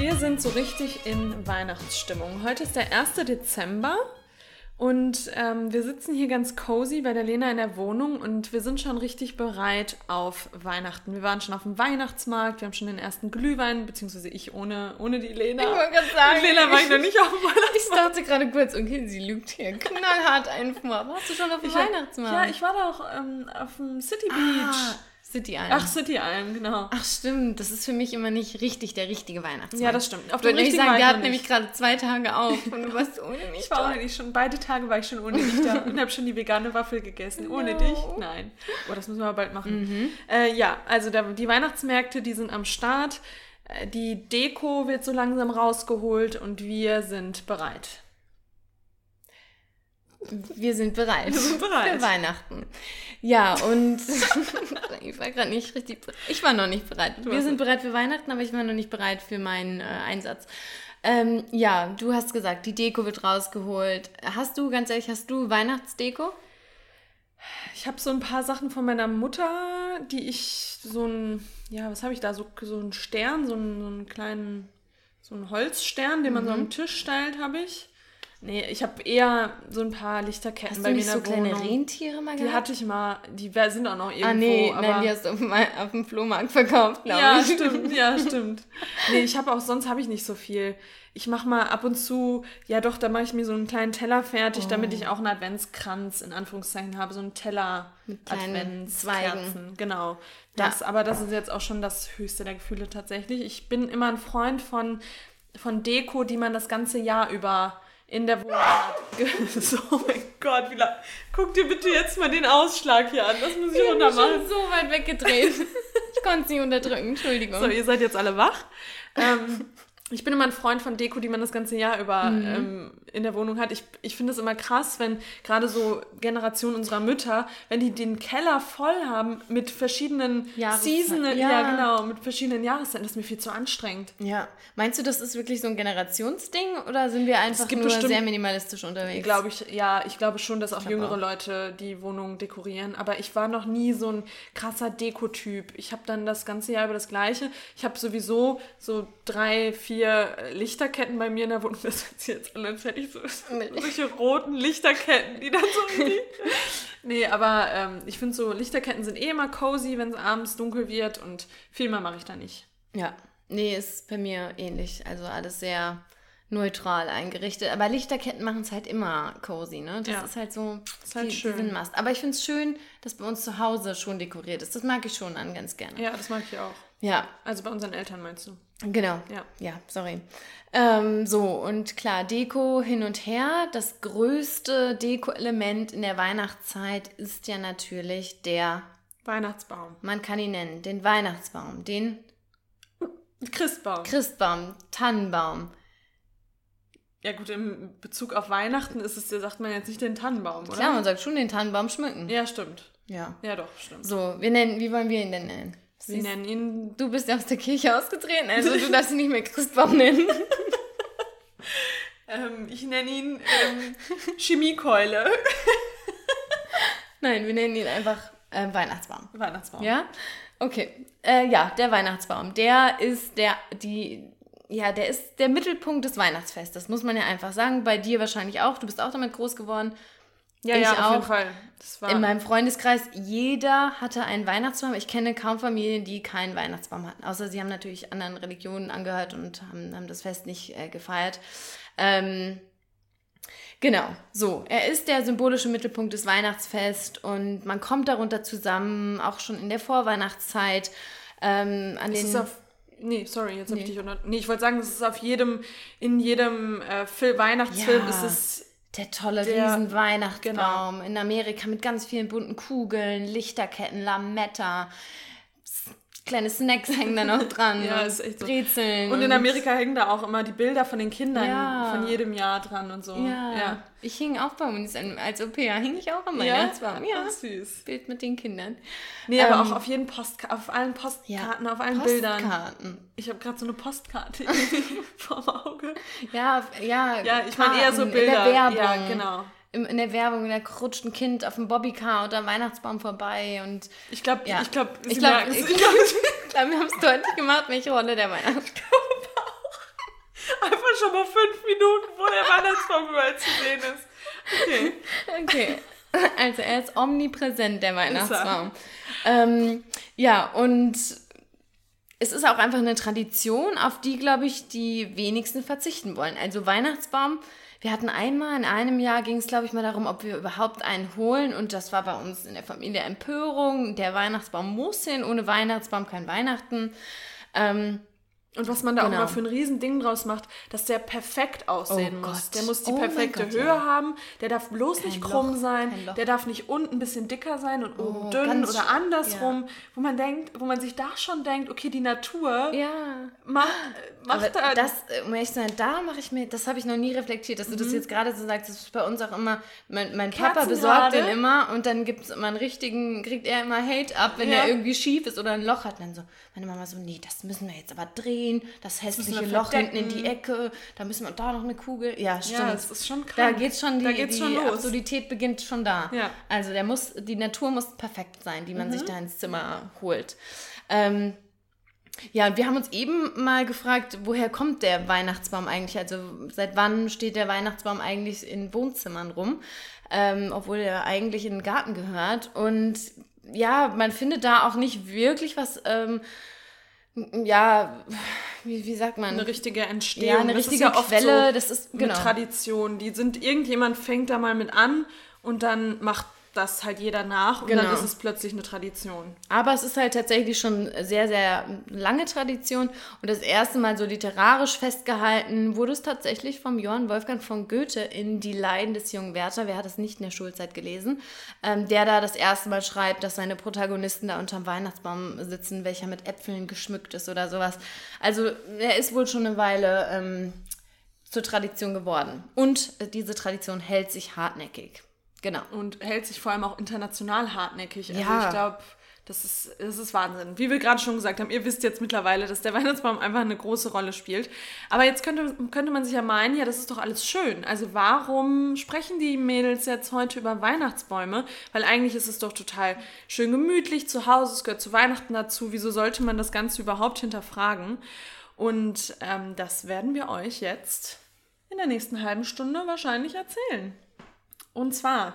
Wir sind so richtig in Weihnachtsstimmung. Heute ist der 1. Dezember und ähm, wir sitzen hier ganz cozy bei der Lena in der Wohnung und wir sind schon richtig bereit auf Weihnachten. Wir waren schon auf dem Weihnachtsmarkt, wir haben schon den ersten Glühwein, beziehungsweise ich ohne, ohne die Lena. Ich wollte gerade sagen. Mit Lena war ich noch nicht auf dem Weihnachtsmarkt. Ich dachte gerade kurz, okay, sie lügt hier knallhart einfach. Warst du schon auf dem Ich war- Weihnachtsmarkt? Ja, ich war da auch ähm, auf dem City Beach. Ah, City Island. Ach, City Island, genau. Ach stimmt, das ist für mich immer nicht richtig der richtige Weihnachtsmarkt. Ja, das stimmt. Auf Ich nämlich richtigen sagen, ich hatten noch nämlich gerade zwei Tage auf und du warst ohne mich Ich war ohne dich schon, beide Tage war ich schon ohne dich da und habe schon die vegane Waffel gegessen. Ohne No. dich? Nein. Oh, das müssen wir bald machen. Äh, ja, also da, die Weihnachtsmärkte, die sind am Start. Äh, Die Deko wird so langsam rausgeholt und wir sind bereit. Wir sind bereit. Wir sind bereit. Für Weihnachten. Ja, und ich war gerade nicht richtig. Ich war noch nicht bereit. Wir sind bereit für Weihnachten, aber ich war noch nicht bereit für meinen äh, Einsatz. Ähm, ja, du hast gesagt, die Deko wird rausgeholt. Hast du, ganz ehrlich, hast du Weihnachtsdeko? Ich habe so ein paar Sachen von meiner Mutter, die ich so ein, ja, was habe ich da? So, so einen Stern, so einen, so einen kleinen, so einen Holzstern, den man so am Tisch stellt, habe ich. Nee, ich habe eher so ein paar Lichterketten Hast bei du mir nicht in so der kleine Wohnung. Rentiere mal Die gehabt? hatte ich mal, die sind auch noch irgendwo. ah, nee, aber nein, die hast du auf dem, Flohmarkt verkauft, glaube ja, ich. stimmt, ja, stimmt. Nee, ich habe auch, sonst habe ich nicht so viel. Ich mache mal ab und zu, ja doch, da mache ich mir so einen kleinen Teller fertig, damit ich auch einen Adventskranz in Anführungszeichen habe, so einen Teller Adventskerzen. Genau. Das, aber das ist jetzt auch schon das höchste der Gefühle tatsächlich. Ich bin immer ein Freund von, von Deko, die man das ganze Jahr über in der Wohnung hat. So, oh mein Gott, wie lang. Guck dir bitte jetzt mal den Ausschlag hier an. Das muss ich Ich runter bin machen. schon so weit weggedreht. ich konnte es nicht unterdrücken, Entschuldigung. So, ihr seid jetzt alle wach. ähm, ich bin immer ein Freund von Deko, die man das ganze Jahr über ähm, in der Wohnung hat. Ich, ich finde es immer krass, wenn gerade so Generationen unserer Mütter, wenn die den Keller voll haben mit verschiedenen. Seasonen, Ja. ja. genau, mit verschiedenen Jahreszeiten, das ist mir viel zu anstrengend. Ja. Meinst du, das ist wirklich so ein Generationsding oder sind wir einfach nur bestimmt- sehr minimalistisch unterwegs? Glaube ich, ja, ich glaube schon, dass auch jüngere auch. Leute die Wohnung dekorieren. Aber ich war noch nie so ein krasser Dekotyp. Ich habe dann das ganze Jahr über das Gleiche. Ich habe sowieso so drei, vier äh, Lichterketten bei mir in der Wohnung. Das hört sich jetzt an, als hätte ich so solche roten Lichterketten, die dann so. Nee, aber ähm, ich finde so, Lichterketten sind eh immer cozy, wenn es abends dunkel wird und viel mehr mache ich da nicht. Ja. Nee, ist bei mir ähnlich. Also alles sehr neutral eingerichtet. Aber Lichterketten machen es halt immer cozy, ne? Das Ja. ist halt so Ist halt die, schön. sind Must. Aber ich finde es schön, dass bei uns zu Hause schon dekoriert ist. Das mag ich schon an ganz gerne. Ja, das mag ich auch. Ja, Also bei unseren Eltern meinst du? Genau. Ja. Ja, sorry. Ähm, so, und klar, Deko hin und her. Das größte Deko-Element in der Weihnachtszeit ist ja natürlich der, Weihnachtsbaum. man kann ihn nennen, den Weihnachtsbaum, den Christbaum. Christbaum, Tannenbaum. Ja gut, im Bezug auf Weihnachten ist es, ja, sagt man jetzt nicht den Tannenbaum, oder? Klar, man sagt schon den Tannenbaum schmücken. Ja, stimmt. Ja. Ja, doch, stimmt. So, wir nennen, wie wollen wir ihn denn nennen? Wir Siehst- nennen ihn, Du bist ja aus der Kirche ausgetreten, also du darfst ihn nicht mehr Christbaum nennen. ähm, ich nenne ihn ähm, Chemiekeule. Nein, wir nennen ihn einfach äh, Weihnachtsbaum. Weihnachtsbaum. Ja? Okay. Äh, ja, der Weihnachtsbaum. Der ist der, die, ja, der ist der Mittelpunkt des Weihnachtsfestes, muss man ja einfach sagen. Bei dir wahrscheinlich auch. Du bist auch damit groß geworden. Ja, ich ja, auf jeden auch. Fall. Das war, In meinem Freundeskreis, jeder hatte einen Weihnachtsbaum. Ich kenne kaum Familien, die keinen Weihnachtsbaum hatten. Außer sie haben natürlich anderen Religionen angehört und haben, haben das Fest nicht äh, gefeiert. Ähm, genau, so. Er ist der symbolische Mittelpunkt des Weihnachtsfests und man kommt darunter zusammen, auch schon in der Vorweihnachtszeit. Ähm, an es den ist auf, nee, sorry, jetzt habe ich Nee. dich unter... Nee, ich wollte sagen, es ist auf jedem, in jedem äh, Fil Weihnachtsfilm Ja. ist es... Der tolle Der- riesen Weihnachtsbaum genau. in Amerika mit ganz vielen bunten Kugeln, Lichterketten, Lametta. Kleine Snacks hängen da noch dran. Ja, und ist echt so. Brezeln. Und in Amerika hängen da auch immer die Bilder von den Kindern Ja. von jedem Jahr dran und so. Ja. Ja. Ich hing auch bei uns als Au-pair, hing ich auch am Ja? Weihnachtsbaum. Ja. Ach, süß. Bild mit den Kindern. Nee, aber Ähm, auch auf jeden Postka auf allen Postkarten, Ja. auf allen Bildern. Postkarten. Ich habe gerade so eine Postkarte vorm Auge. Ja, ja. Ja, ich meine eher so Bilder. In der Werbung. Ja, genau. Im, in der Werbung, da rutscht ein Kind auf dem Bobbycar oder Weihnachtsbaum vorbei und Ich glaube, Ja. ich glaube, ich glaube, ich glaub, wir haben es deutlich gemacht, welche Rolle der Weihnachtsbaum schon mal fünf Minuten, wo der Weihnachtsbaum überall zu sehen ist. Okay. Okay. Also er ist omnipräsent, der Weihnachtsbaum. Ähm, ja, und es ist auch einfach eine Tradition, auf die, glaube ich, die wenigsten verzichten wollen. Also Weihnachtsbaum, wir hatten einmal, in einem Jahr ging es, glaube ich, mal darum, ob wir überhaupt einen holen. Und das war bei uns in der Familie Empörung. Der Weihnachtsbaum muss hin, ohne Weihnachtsbaum kein Weihnachten. Ähm, Und was man da auch Genau. immer für ein Riesending draus macht, dass der perfekt aussehen Oh muss. Gott. Der muss die Oh perfekte Gott, Höhe ja. haben, der darf bloß nicht Loch, krumm sein, kein Loch. der darf nicht unten ein bisschen dicker sein und oben Oh, dünn oder andersrum, wo man denkt, wo man sich da schon denkt, okay, die Natur ja. macht, macht da das, um ehrlich zu sein, da mache ich mir, das habe ich noch nie reflektiert, dass du das jetzt gerade so sagst, das ist bei uns auch immer, mein, mein Papa besorgt den immer und dann gibt es immer einen richtigen, kriegt er immer Hate ab, wenn Ja. er irgendwie schief ist oder ein Loch hat. Und dann so, meine Mama so, nee, das müssen wir jetzt aber drehen, das hässliche Loch hinten in die Ecke, da müssen wir da noch eine Kugel. Ja, stimmt. ja, das ist schon Da krank. geht's schon, die, Da geht's die schon los. Absurdität beginnt schon da. Ja. Also der muss, die Natur muss perfekt sein, die man Mhm. sich da ins Zimmer holt. Ähm, ja, und wir haben uns eben mal gefragt, woher kommt der Weihnachtsbaum eigentlich? Also seit wann steht der Weihnachtsbaum eigentlich in Wohnzimmern rum? Ähm, obwohl er eigentlich in den Garten gehört. Und ja, man findet da auch nicht wirklich was, ähm, ja, wie, wie sagt man? eine richtige Entstehung. Ja, eine Das richtige oft Quelle, So das ist- eine genau. Tradition. Die sind, irgendjemand fängt da mal mit an und dann macht das halt jeder nach und dann Genau. ist es plötzlich eine Tradition. Aber es ist halt tatsächlich schon sehr, sehr lange Tradition und das erste Mal so literarisch festgehalten wurde es tatsächlich vom Johann Wolfgang von Goethe in Die Leiden des jungen Werther. Wer hat es nicht in der Schulzeit gelesen? Ähm, der da das erste Mal schreibt, dass seine Protagonisten da unterm Weihnachtsbaum sitzen, welcher mit Äpfeln geschmückt ist oder sowas. Also er ist wohl schon eine Weile ähm, zur Tradition geworden. Und diese Tradition hält sich hartnäckig. Genau. Und hält sich vor allem auch international hartnäckig. Also Ja. ich glaube, das ist, das ist Wahnsinn. Wie wir gerade schon gesagt haben, ihr wisst jetzt mittlerweile, dass der Weihnachtsbaum einfach eine große Rolle spielt. Aber jetzt könnte, könnte man sich ja meinen, ja, das ist doch alles schön. Also warum sprechen die Mädels jetzt heute über Weihnachtsbäume? Weil eigentlich ist es doch total schön gemütlich zu Hause, es gehört zu Weihnachten dazu. Wieso sollte man das Ganze überhaupt hinterfragen? Und ähm, das werden wir euch jetzt in der nächsten halben Stunde wahrscheinlich erzählen. Und zwar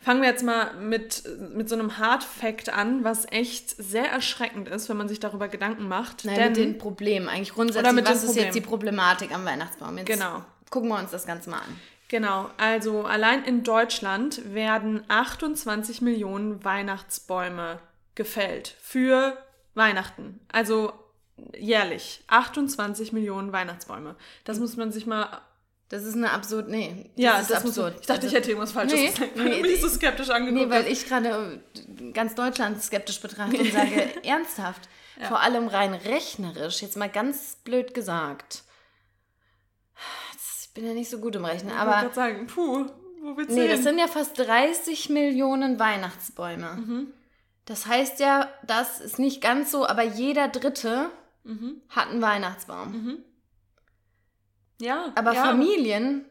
fangen wir jetzt mal mit, mit so einem Hard Fact an, was echt sehr erschreckend ist, wenn man sich darüber Gedanken macht. Nein, Denn mit den Problemen. Eigentlich grundsätzlich, Oder mit was ist jetzt die Problematik am Weihnachtsbaum? Jetzt Genau. gucken wir uns das Ganze mal an. Genau, also allein in Deutschland werden 28 Millionen Weihnachtsbäume gefällt für Weihnachten. Also jährlich 28 Millionen Weihnachtsbäume. Das muss man sich mal. Das ist eine absurd, nee, das Ja, ist das muss absurd. man, Ich dachte, Also- ich hätte irgendwas Falsches Nee, gesagt. nee, Wie so skeptisch angeguckt Nee, weil ich gerade äh, ganz Deutschland skeptisch betrachte und sage, ernsthaft, vor allem rein rechnerisch, jetzt mal ganz blöd gesagt. Ich bin ja nicht so gut im Rechnen, Ich wollte aber gerade sagen, puh, wo willst du nee, das hin? sind ja fast 30 Millionen Weihnachtsbäume. Mhm. Das heißt ja, das ist nicht ganz so, aber jeder Dritte Mhm. hat einen Weihnachtsbaum. Ja, Aber ja. Familien,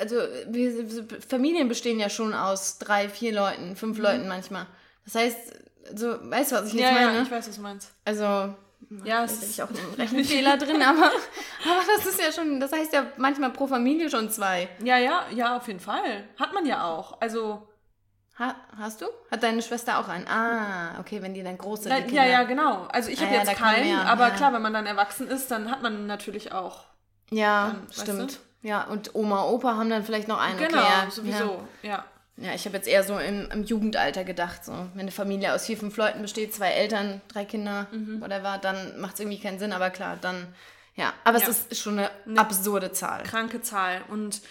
also wir, Familien bestehen ja schon aus drei, vier Leuten, fünf Leuten manchmal. Das heißt, also, weißt du, was ich jetzt Mhm. Ja, meine? ja, ich weiß, was du meinst. also, Ja, da es ist auch ein Rechenfehler drin, aber, aber das ist ja schon, das heißt ja manchmal pro Familie schon zwei. Ja, ja, ja, auf jeden Fall. Hat man ja auch. Also, Ha, hast du? Hat deine Schwester auch einen? Ah, okay, wenn die dann groß sind. na, ja, ja, genau. Also ich Ah habe ja, jetzt keinen, mehr, aber ja. klar, wenn man dann erwachsen ist, dann hat man natürlich auch. Ja, Dann, weißt stimmt. Ja, und Oma, Opa haben dann vielleicht noch einen. Genau, okay, ja, sowieso. Ja. Ja, ich habe jetzt eher so im, im Jugendalter gedacht, so wenn eine Familie aus vier, fünf Leuten besteht, zwei Eltern, drei Kinder, Mhm. whatever, dann macht es irgendwie keinen Sinn, aber klar, dann, ja. Aber Ja. es ist schon eine absurde Zahl. Kranke Zahl. Und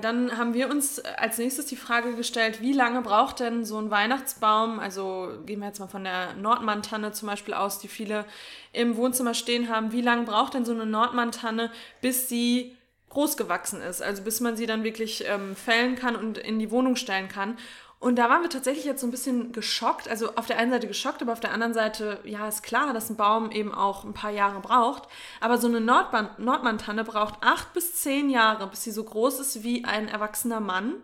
dann haben wir uns als nächstes die Frage gestellt, wie lange braucht denn so ein Weihnachtsbaum, also gehen wir jetzt mal von der Nordmantanne zum Beispiel aus, die viele im Wohnzimmer stehen haben, wie lange braucht denn so eine Nordmantanne, bis sie groß gewachsen ist, also bis man sie dann wirklich ähm, fällen kann und in die Wohnung stellen kann. Und da waren wir tatsächlich jetzt so ein bisschen geschockt. Also auf der einen Seite geschockt, aber auf der anderen Seite, ja, ist klar, dass ein Baum eben auch ein paar Jahre braucht. Aber so eine Nordmann, Nordmantanne braucht acht bis zehn Jahre, bis sie so groß ist wie ein erwachsener Mann.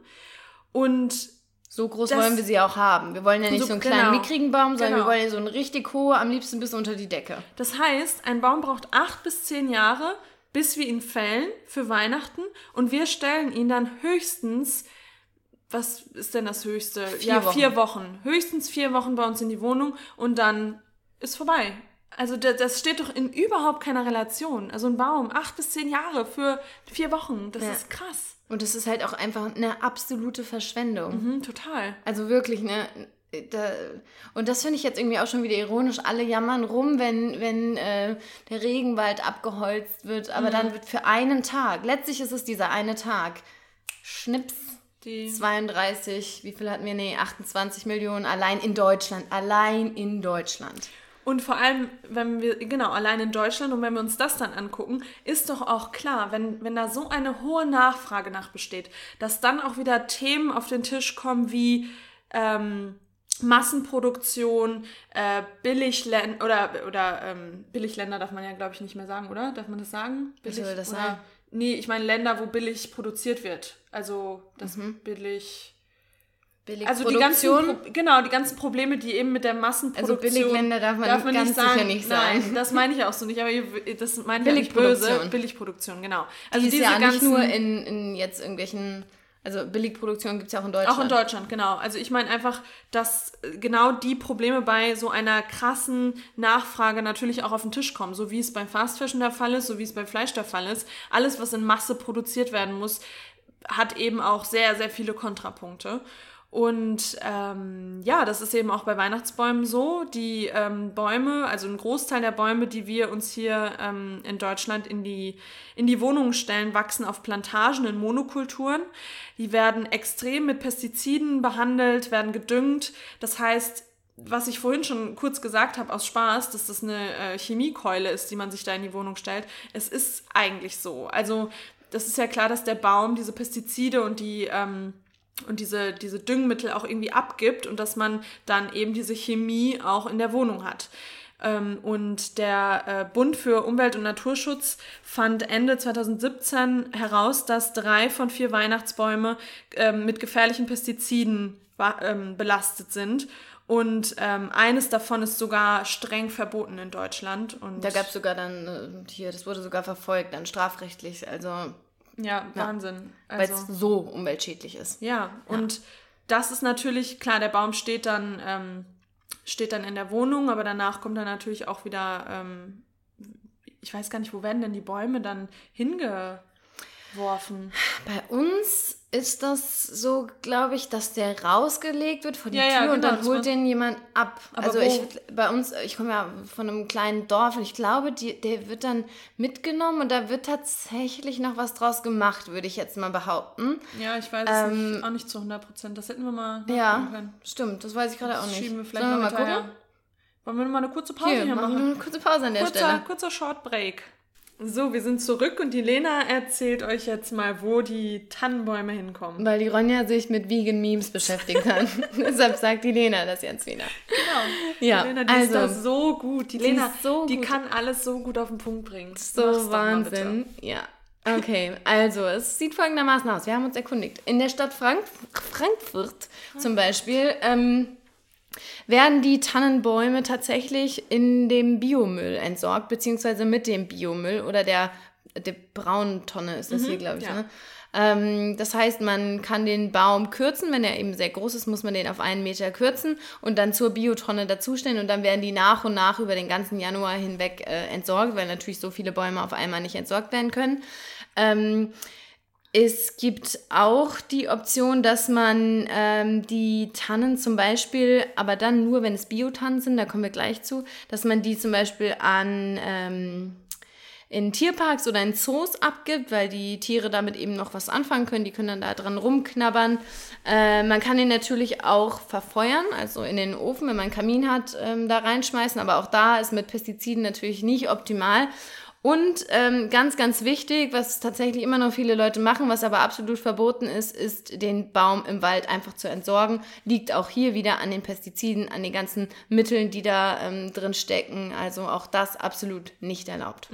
Und So groß Das- wollen wir sie auch haben. Wir wollen ja nicht So- so, einen kleinen, genau. mickrigen Baum, sondern Genau. wir wollen ja so einen richtig hohen, am liebsten bis unter die Decke. das heißt, ein Baum braucht acht bis zehn Jahre, bis wir ihn fällen für Weihnachten und wir stellen ihn dann höchstens was ist denn das höchste? Vier ja, Wochen. vier Wochen. Höchstens vier Wochen bei uns in die Wohnung und dann ist vorbei. Also das, steht doch in überhaupt keiner Relation. Also ein Baum, acht bis zehn Jahre für vier Wochen, das Ja. ist krass. Und das ist halt auch einfach eine absolute Verschwendung. Mhm, total. Also wirklich, ne? Da, und das finde ich jetzt irgendwie auch schon wieder ironisch. Alle jammern rum, wenn, wenn äh, der Regenwald abgeholzt wird, aber dann wird für einen Tag, letztlich ist es dieser eine Tag, Schnips, Die, 32, wie viel hatten wir? Nee, 28 Millionen allein in Deutschland. Allein in Deutschland. Und vor allem, wenn wir, genau, allein in Deutschland und wenn wir uns das dann angucken, ist doch auch klar, wenn, wenn da so eine hohe Nachfrage nach besteht, dass dann auch wieder Themen auf den Tisch kommen wie ähm, Massenproduktion, äh, Billigländer oder, oder ähm, Billigländer darf man ja, glaube ich, nicht mehr sagen, oder? Darf man das sagen? Wie soll das oder, sein? Nee, ich meine Länder, wo billig produziert wird. Also das Mhm. billig. Billig Also die ganzen, genau, die ganzen Probleme, die eben mit der Massenproduktion... Also Billigländer darf man ganz sicher nicht Nein, sagen. das meine ich auch so nicht, aber das meine ich ja nicht böse. Billigproduktion, genau. Also die ist ja nicht nur in, in jetzt irgendwelchen, also Billigproduktion gibt es ja auch in Deutschland. Auch in Deutschland, genau. Also ich meine einfach, dass äh, genau die Probleme bei so einer krassen Nachfrage natürlich auch auf den Tisch kommen. So wie es beim Fast Fashion der Fall ist, so wie es beim Fleisch der Fall ist. Alles, was in Masse produziert werden muss, hat eben auch sehr, sehr viele Kontrapunkte. Und ähm, ja, das ist eben auch bei Weihnachtsbäumen so. Die ähm, Bäume, also ein Großteil der Bäume, die wir uns hier ähm, in Deutschland in die, in die Wohnungen stellen, wachsen auf Plantagen in Monokulturen. Die werden extrem mit Pestiziden behandelt, werden gedüngt. Das heißt, was ich vorhin schon kurz gesagt habe aus Spaß, dass das eine äh, Chemiekeule ist, die man sich da in die Wohnung stellt. Es ist eigentlich so. Also das ist ja klar, dass der Baum diese Pestizide und die ähm, und diese, diese Düngemittel auch irgendwie abgibt und dass man dann eben diese Chemie auch in der Wohnung hat. Ähm, und der äh, Bund für Umwelt und Naturschutz fand Ende 2017 heraus, dass drei von vier Weihnachtsbäume ähm, mit gefährlichen Pestiziden ähm, belastet sind. Und ähm, eines davon ist sogar streng verboten in Deutschland. Und Da gab es sogar dann, äh, hier, das wurde sogar verfolgt, dann strafrechtlich, also ja, Wahnsinn. weil Also, es so umweltschädlich ist. Ja, und das ist natürlich, klar, der Baum steht dann, ähm, steht dann in der Wohnung, aber danach kommt dann natürlich auch wieder, ähm, ich weiß gar nicht, wo werden denn die Bäume dann hingeworfen? Bei uns ist das so, glaube ich, dass der rausgelegt wird vor die Ja, Tür ja, und genau, dann das holt den jemand ab. Aber also wo? ich bei uns, ich komme ja von einem kleinen Dorf und ich glaube, die, der wird dann mitgenommen und da wird tatsächlich noch was draus gemacht, würde ich jetzt mal behaupten. Ja, ich weiß es nicht, auch nicht zu 100 Prozent. Das hätten wir mal Ähm, Ja, können. stimmt, das weiß ich gerade auch nicht. schieben wir vielleicht Sollen wir mal gucken? Wollen wir mal eine kurze Pause Hier, hier, machen wir machen? eine kurze Pause an der Kurzer, Stelle. kurzer Short Break. So, wir sind zurück und die Lena erzählt euch jetzt mal, wo die Tannenbäume hinkommen. Weil die Ronja sich mit Vegan Memes beschäftigt hat. Deshalb sagt die Lena das jetzt wieder. Genau. Ja, die Lena, die also, ist da so gut. Die die Lena, so die gut. kann alles so gut auf den Punkt bringen. Mach's So bitte. Wahnsinn. Ja. Okay, also es sieht folgendermaßen aus. Wir haben uns erkundigt. In der Stadt Frank Frankfurt zum Beispiel ähm, werden die Tannenbäume tatsächlich in dem Biomüll entsorgt, beziehungsweise mit dem Biomüll oder der, der braunen Tonne ist das hier, glaube ich. ja. Ne? Ähm, das heißt, man kann den Baum kürzen. Wenn er eben sehr groß ist, muss man den auf einen Meter kürzen und dann zur Biotonne dazustellen. Und dann werden die nach und nach über den ganzen Januar hinweg äh, entsorgt, weil natürlich so viele Bäume auf einmal nicht entsorgt werden können. Ähm, es gibt auch die Option, dass man ähm, die Tannen zum Beispiel, aber dann nur, wenn es Biotannen sind, da kommen wir gleich zu, dass man die zum Beispiel an ähm, in Tierparks oder in Zoos abgibt, weil die Tiere damit eben noch was anfangen können. Die können dann da dran rumknabbern. Äh, man kann den natürlich auch verfeuern, also in den Ofen, wenn man einen Kamin hat, ähm, da reinschmeißen. Aber auch da ist mit Pestiziden natürlich nicht optimal. Und ähm, ganz, ganz wichtig, was tatsächlich immer noch viele Leute machen, was aber absolut verboten ist, ist den Baum im Wald einfach zu entsorgen. Liegt auch hier wieder an den Pestiziden, an den ganzen Mitteln, die da ähm, drin stecken. Also auch das absolut nicht erlaubt.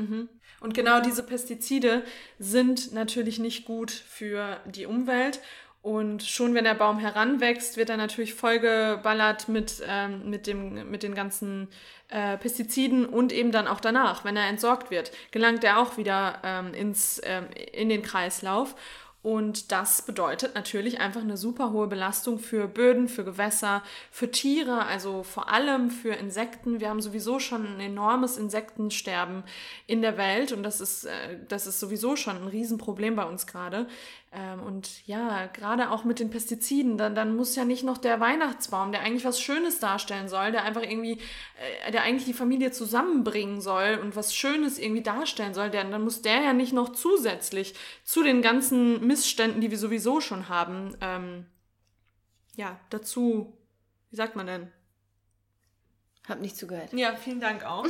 Und genau diese Pestizide sind natürlich nicht gut für die Umwelt. Und schon wenn der Baum heranwächst, wird er natürlich vollgeballert mit, ähm, mit, dem, mit den ganzen äh, Pestiziden und eben dann auch danach, wenn er entsorgt wird, gelangt er auch wieder ähm, ins, ähm, in den Kreislauf. Und das bedeutet natürlich einfach eine super hohe Belastung für Böden, für Gewässer, für Tiere, also vor allem für Insekten. Wir haben sowieso schon ein enormes Insektensterben in der Welt und das ist, äh, das ist sowieso schon ein Riesenproblem bei uns gerade. Ähm, und ja, gerade auch mit den Pestiziden, dann, dann muss ja nicht noch der Weihnachtsbaum, der eigentlich was Schönes darstellen soll, der einfach irgendwie, äh, der eigentlich die Familie zusammenbringen soll und was Schönes irgendwie darstellen soll, der, dann muss der ja nicht noch zusätzlich zu den ganzen Missständen, die wir sowieso schon haben, ähm, ja, dazu, wie sagt man denn? Hab nicht zugehört. Ja, vielen Dank auch.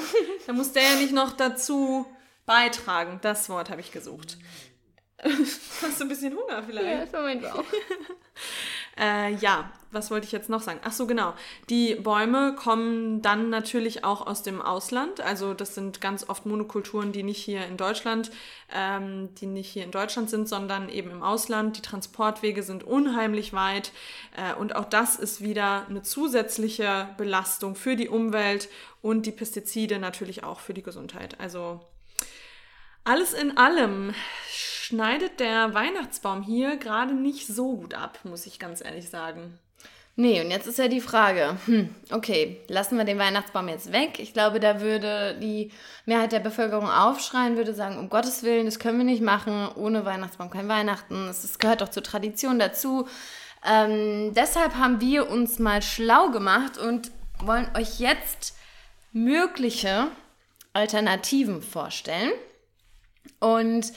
da muss der ja nicht noch dazu beitragen. Das Wort habe ich gesucht. Hast du ein bisschen Hunger vielleicht? Ja, war mein Bauch. äh, ja, was wollte ich jetzt noch sagen? Ach so, genau. Die Bäume kommen dann natürlich auch aus dem Ausland. Also das sind ganz oft Monokulturen, die nicht hier in Deutschland, ähm, die nicht hier in Deutschland sind, sondern eben im Ausland. Die Transportwege sind unheimlich weit äh, und auch das ist wieder eine zusätzliche Belastung für die Umwelt und die Pestizide natürlich auch für die Gesundheit. Also alles in allem schneidet der Weihnachtsbaum hier gerade nicht so gut ab, muss ich ganz ehrlich sagen. Nee, und jetzt ist ja die Frage, hm, okay, lassen wir den Weihnachtsbaum jetzt weg? Ich glaube, da würde die Mehrheit der Bevölkerung aufschreien, würde sagen, um Gottes Willen, das können wir nicht machen, ohne Weihnachtsbaum kein Weihnachten, das gehört doch zur Tradition dazu. Ähm, deshalb haben wir uns mal schlau gemacht und wollen euch jetzt mögliche Alternativen vorstellen. Und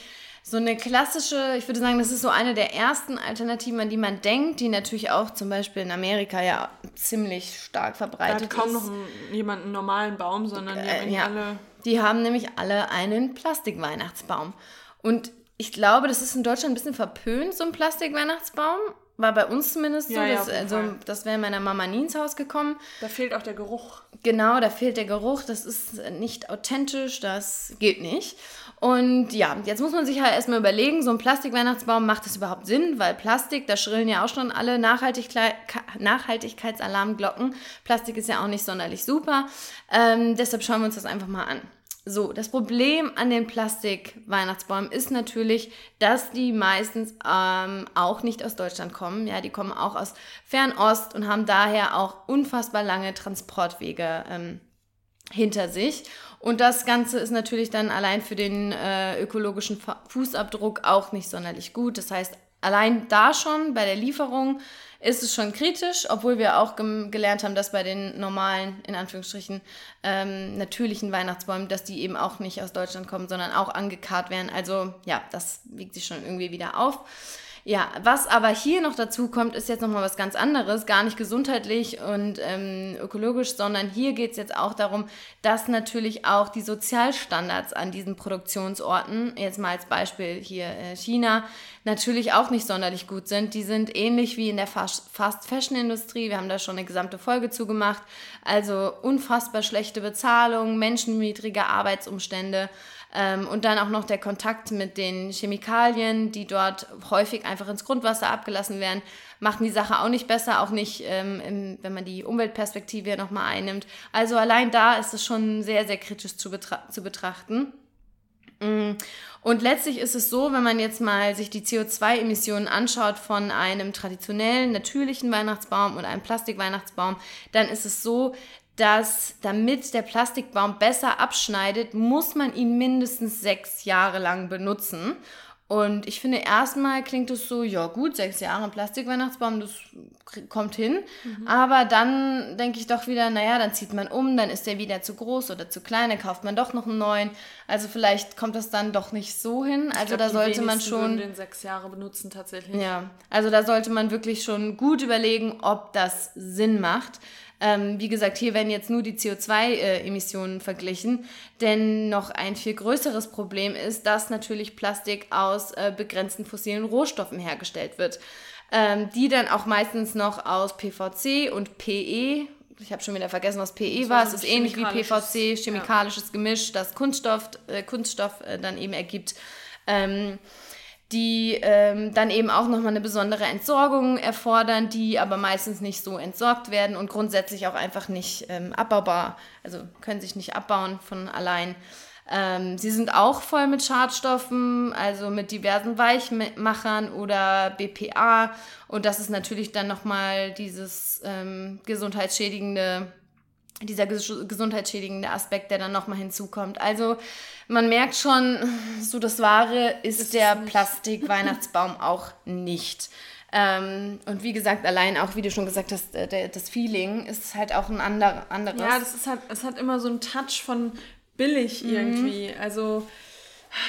so eine klassische, ich würde sagen, das ist so eine der ersten Alternativen, an die man denkt, die natürlich auch zum Beispiel in Amerika ja ziemlich stark verbreitet ist. Da hat kaum noch ein, jemand einen normalen Baum, sondern die, äh, ja. alle die haben nämlich alle einen Plastikweihnachtsbaum. Und ich glaube, das ist in Deutschland ein bisschen verpönt, so ein Plastikweihnachtsbaum. War bei uns zumindest so. Ja, dass, ja, also, das wäre meiner Mama nie ins Haus gekommen. Da fehlt auch der Geruch. Genau, da fehlt der Geruch. Das ist nicht authentisch, das geht nicht. Und ja, jetzt muss man sich halt erstmal überlegen, so ein Plastikweihnachtsbaum, macht das überhaupt Sinn? Weil Plastik, da schrillen ja auch schon alle Nachhaltigkeit, Nachhaltigkeitsalarmglocken. Plastik ist ja auch nicht sonderlich super. Ähm, deshalb schauen wir uns das einfach mal an. So, das Problem an den Plastik-Weihnachtsbäumen ist natürlich, dass die meistens ähm, auch nicht aus Deutschland kommen. Ja, die kommen auch aus Fernost und haben daher auch unfassbar lange Transportwege ähm, hinter sich. Und das Ganze ist natürlich dann allein für den äh, ökologischen Fußabdruck auch nicht sonderlich gut. Das heißt, allein da schon bei der Lieferung ist es schon kritisch, obwohl wir auch gelernt haben, dass bei den normalen, in Anführungsstrichen, ähm, natürlichen Weihnachtsbäumen, dass die eben auch nicht aus Deutschland kommen, sondern auch angekarrt werden. Also ja, das wiegt sich schon irgendwie wieder auf. Ja, was aber hier noch dazu kommt, ist jetzt nochmal was ganz anderes, gar nicht gesundheitlich und ähm, ökologisch, sondern hier geht es jetzt auch darum, dass natürlich auch die Sozialstandards an diesen Produktionsorten, jetzt mal als Beispiel hier äh, China, natürlich auch nicht sonderlich gut sind. Die sind ähnlich wie in der Fast-Fashion-Industrie. Wir haben da schon eine gesamte Folge zugemacht. Also unfassbar schlechte Bezahlung, menschenniedrige Arbeitsumstände. Ähm, und dann auch noch der Kontakt mit den Chemikalien, die dort häufig einfach ins Grundwasser abgelassen werden, machen die Sache auch nicht besser, auch nicht, ähm, im, wenn man die Umweltperspektive nochmal einnimmt. Also allein da ist es schon sehr, sehr kritisch zu, betra zu betrachten. Mm. Und letztlich ist es so, wenn man jetzt mal sich die CO2-Emissionen anschaut von einem traditionellen, natürlichen Weihnachtsbaum und einem Plastikweihnachtsbaum, dann ist es so, dass damit der Plastikbaum besser abschneidet, muss man ihn mindestens sechs Jahre lang benutzen. Und ich finde, erstmal klingt es so, ja gut, sechs Jahre Plastikweihnachtsbaum, das kommt hin. Mhm. Aber dann denke ich doch wieder, naja, dann zieht man um, dann ist der wieder zu groß oder zu klein, dann kauft man doch noch einen neuen. Also vielleicht kommt das dann doch nicht so hin. Also glaub, da sollte man schon. den sechs Jahre benutzen tatsächlich. Ja, also da sollte man wirklich schon gut überlegen, ob das Sinn macht. Ähm, wie gesagt, hier werden jetzt nur die CO2-Emissionen äh, verglichen, denn noch ein viel größeres Problem ist, dass natürlich Plastik aus äh, begrenzten fossilen Rohstoffen hergestellt wird, ähm, die dann auch meistens noch aus PVC und PE ich habe schon wieder vergessen, was PE war. Es ist ähnlich wie PVC, chemikalisches ja. Gemisch, das Kunststoff, äh, Kunststoff äh, dann eben ergibt. Ähm, die ähm, dann eben auch nochmal eine besondere Entsorgung erfordern, die aber meistens nicht so entsorgt werden und grundsätzlich auch einfach nicht ähm, abbaubar, also können sich nicht abbauen von allein. Ähm, sie sind auch voll mit Schadstoffen, also mit diversen Weichmachern oder BPA. Und das ist natürlich dann nochmal dieses ähm, gesundheitsschädigende, dieser ges gesundheitsschädigende Aspekt, der dann nochmal hinzukommt. Also man merkt schon, so das Wahre ist, ist der Plastik-Weihnachtsbaum auch nicht. Ähm, und wie gesagt, allein auch, wie du schon gesagt hast, äh, der, das Feeling ist halt auch ein ander, anderes. Ja, das ist halt, es hat immer so einen Touch von billig mhm. irgendwie. Also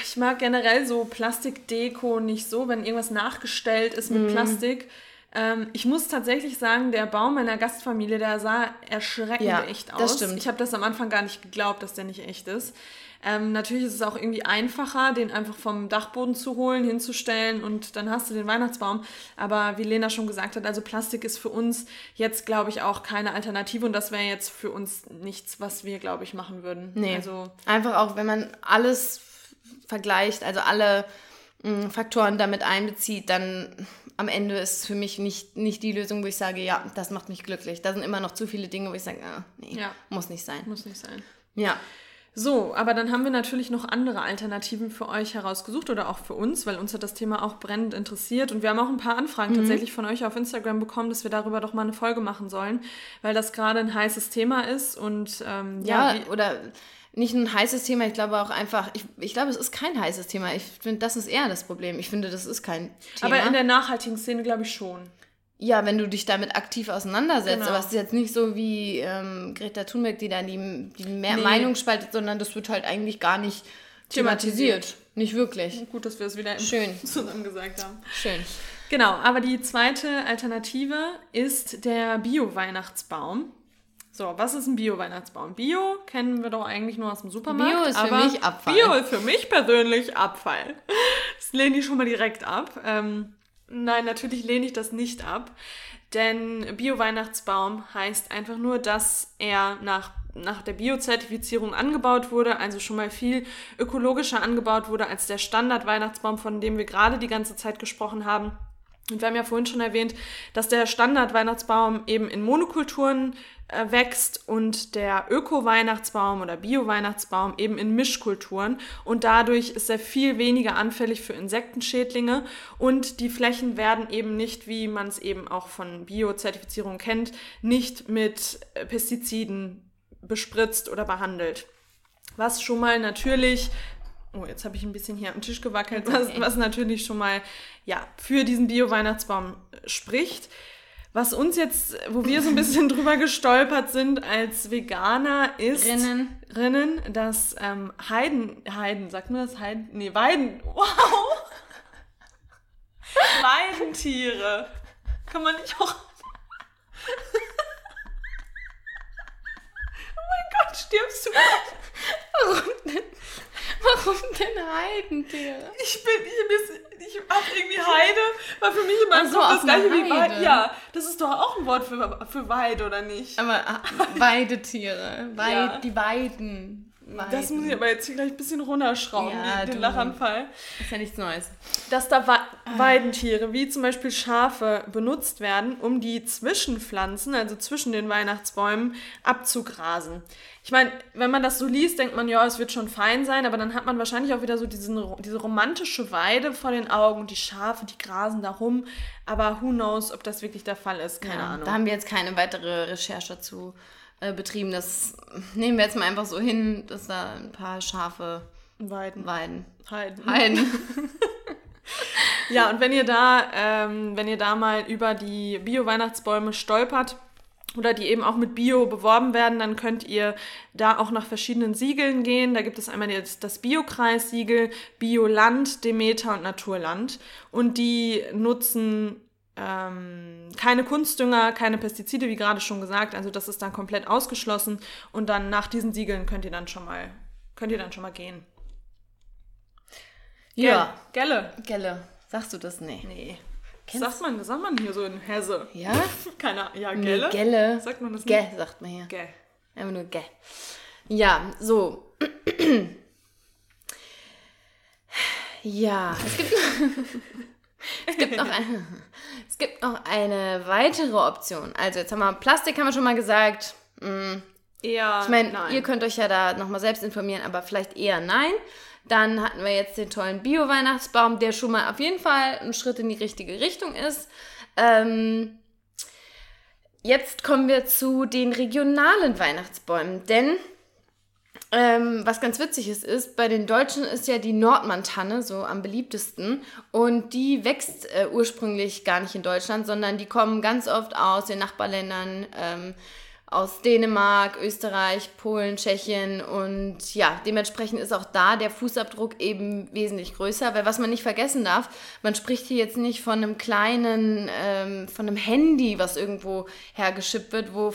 ich mag generell so Plastikdeko nicht so, wenn irgendwas nachgestellt ist mit mhm. Plastik. Ähm, ich muss tatsächlich sagen, der Baum meiner Gastfamilie, der sah erschreckend ja, echt aus. Das stimmt. Ich habe das am Anfang gar nicht geglaubt, dass der nicht echt ist. Ähm, natürlich ist es auch irgendwie einfacher, den einfach vom Dachboden zu holen, hinzustellen und dann hast du den Weihnachtsbaum. Aber wie Lena schon gesagt hat, also Plastik ist für uns jetzt, glaube ich, auch keine Alternative und das wäre jetzt für uns nichts, was wir, glaube ich, machen würden. Nee. Also einfach auch, wenn man alles vergleicht, also alle mh, mm, Faktoren damit einbezieht, dann am Ende ist für mich nicht, nicht die Lösung, wo ich sage, ja, das macht mich glücklich. Da sind immer noch zu viele Dinge, wo ich sage, ah, nee, ja. muss nicht sein. Muss nicht sein. Ja. So, aber dann haben wir natürlich noch andere Alternativen für euch herausgesucht oder auch für uns, weil uns hat das Thema auch brennend interessiert. Und wir haben auch ein paar Anfragen mhm. tatsächlich von euch auf Instagram bekommen, dass wir darüber doch mal eine Folge machen sollen, weil das gerade ein heißes Thema ist. Und ähm, ja, ja oder nicht ein heißes Thema, ich glaube auch einfach, ich, ich glaube, es ist kein heißes Thema. Ich finde, das ist eher das Problem. Ich finde, das ist kein Thema. Aber in der nachhaltigen Szene glaube ich schon. Ja, wenn du dich damit aktiv auseinandersetzt. Genau. Aber es ist jetzt nicht so wie ähm, Greta Thunberg, die dann die, die mehr nee. Meinung spaltet, sondern das wird halt eigentlich gar nicht thematisiert. thematisiert. Nicht wirklich. Gut, dass wir es wieder Schön. zusammen gesagt haben. Schön. Genau, aber die zweite Alternative ist der Bio-Weihnachtsbaum. So, was ist ein Bio-Weihnachtsbaum? Bio kennen wir doch eigentlich nur aus dem Supermarkt. Bio ist für mich Abfall. Bio ist für mich persönlich Abfall. Das lehne ich schon mal direkt ab. Ähm, Nein, natürlich lehne ich das nicht ab, denn Bio-Weihnachtsbaum heißt einfach nur, dass er nach, nach der Bio-Zertifizierung angebaut wurde, also schon mal viel ökologischer angebaut wurde als der Standard-Weihnachtsbaum, von dem wir gerade die ganze Zeit gesprochen haben. Und wir haben ja vorhin schon erwähnt, dass der Standard-Weihnachtsbaum eben in Monokulturen wächst und der Öko-Weihnachtsbaum oder Bio-Weihnachtsbaum eben in Mischkulturen. Und dadurch ist er viel weniger anfällig für Insektenschädlinge und die Flächen werden eben nicht, wie man es eben auch von Bio-Zertifizierung kennt, nicht mit äh, Pestiziden bespritzt oder behandelt. Was schon mal natürlich Oh, jetzt habe ich ein bisschen hier am Tisch gewackelt, was, was natürlich schon mal ja, für diesen Bio-Weihnachtsbaum spricht. Was uns jetzt, wo wir so ein bisschen drüber gestolpert sind als Veganer, ist Rinnen, Rinnen dass ähm, Heiden, Heiden, sagt man das? Heiden? Nee, Weiden. Wow! Weidentiere. Kann man nicht auch. oh mein Gott, stirbst du? Warum denn? Warum denn Heidentiere? Ich bin, ich, ich hab irgendwie Heide, war für mich immer so, das gleiche wie Weide. Ja, das ist doch auch ein Wort für, für Weide, oder nicht? Aber ah, Weidetiere, Weid, ja. die Weiden. Weiden. Das muss ich aber jetzt hier gleich ein bisschen runterschrauben, ja, den, den Lachanfall. Ist ja nichts Neues. Dass da. Weidentiere, wie zum Beispiel Schafe, benutzt werden, um die Zwischenpflanzen, also zwischen den Weihnachtsbäumen, abzugrasen. Ich meine, wenn man das so liest, denkt man, ja, es wird schon fein sein, aber dann hat man wahrscheinlich auch wieder so diesen, diese romantische Weide vor den Augen und die Schafe, die grasen da rum. Aber who knows, ob das wirklich der Fall ist, keine ja, Ahnung. Da haben wir jetzt keine weitere Recherche dazu äh, betrieben. Das nehmen wir jetzt mal einfach so hin, dass da ein paar Schafe weiden. Weiden. Heiden. Heiden. ja, und wenn ihr da, ähm, wenn ihr da mal über die Bio-Weihnachtsbäume stolpert, oder die eben auch mit Bio beworben werden, dann könnt ihr da auch nach verschiedenen Siegeln gehen. Da gibt es einmal jetzt das Biokreissiegel, Bioland, Demeter und Naturland. Und die nutzen ähm, keine Kunstdünger, keine Pestizide, wie gerade schon gesagt. Also das ist dann komplett ausgeschlossen. Und dann nach diesen Siegeln könnt ihr dann schon mal, könnt ihr dann schon mal gehen. Ja. Gelle. Gelle. Sagst du das? Nee. Nee. Kennst sagt man, sagt man hier so in Hesse? Ja? Keine Ahnung. Ja, Gelle? Nee, Gelle. Sagt man das nicht? Gell, sagt man hier. Gell. Einfach nur Gell. Ja, so. Ja, es gibt, es, gibt noch eine, es gibt noch eine weitere Option. Also jetzt haben wir Plastik, haben wir schon mal gesagt. Hm, Eher. ich meine, ihr könnt euch ja da nochmal selbst informieren, aber vielleicht eher nein. Dann hatten wir jetzt den tollen Bio-Weihnachtsbaum, der schon mal auf jeden Fall ein Schritt in die richtige Richtung ist. Ähm, jetzt kommen wir zu den regionalen Weihnachtsbäumen, denn ähm, was ganz witzig ist, ist, bei den Deutschen ist ja die Nordmann-Tanne so am beliebtesten. Und die wächst äh, ursprünglich gar nicht in Deutschland, sondern die kommen ganz oft aus den Nachbarländern, ähm, aus Dänemark, Österreich, Polen, Tschechien. Und ja, dementsprechend ist auch da der Fußabdruck eben wesentlich größer, weil was man nicht vergessen darf, man spricht hier jetzt nicht von einem kleinen, ähm, von einem Handy, was irgendwo hergeschippt wird, wo